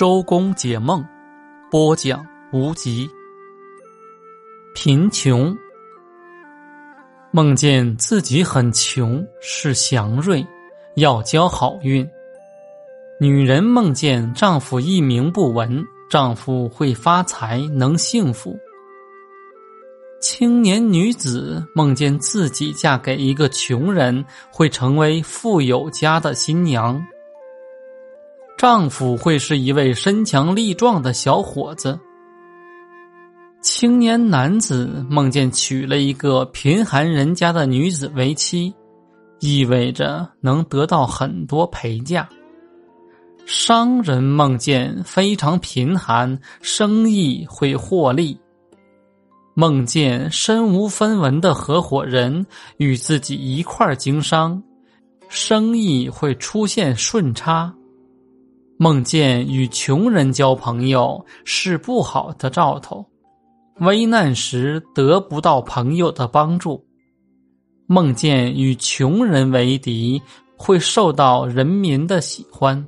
周公解梦，播讲无极。贫穷，梦见自己很穷，是祥瑞，要交好运。女人梦见丈夫一名不闻，丈夫会发财，能幸福。青年女子梦见自己嫁给一个穷人，会成为富有家的新娘。丈夫会是一位身强力壮的小伙子。青年男子梦见娶了一个贫寒人家的女子为妻，意味着能得到很多陪嫁。商人梦见非常贫寒，生意会获利。梦见身无分文的合伙人与自己一块经商，生意会出现顺差。梦见与穷人交朋友是不好的兆头，危难时得不到朋友的帮助。梦见与穷人为敌会受到人民的喜欢。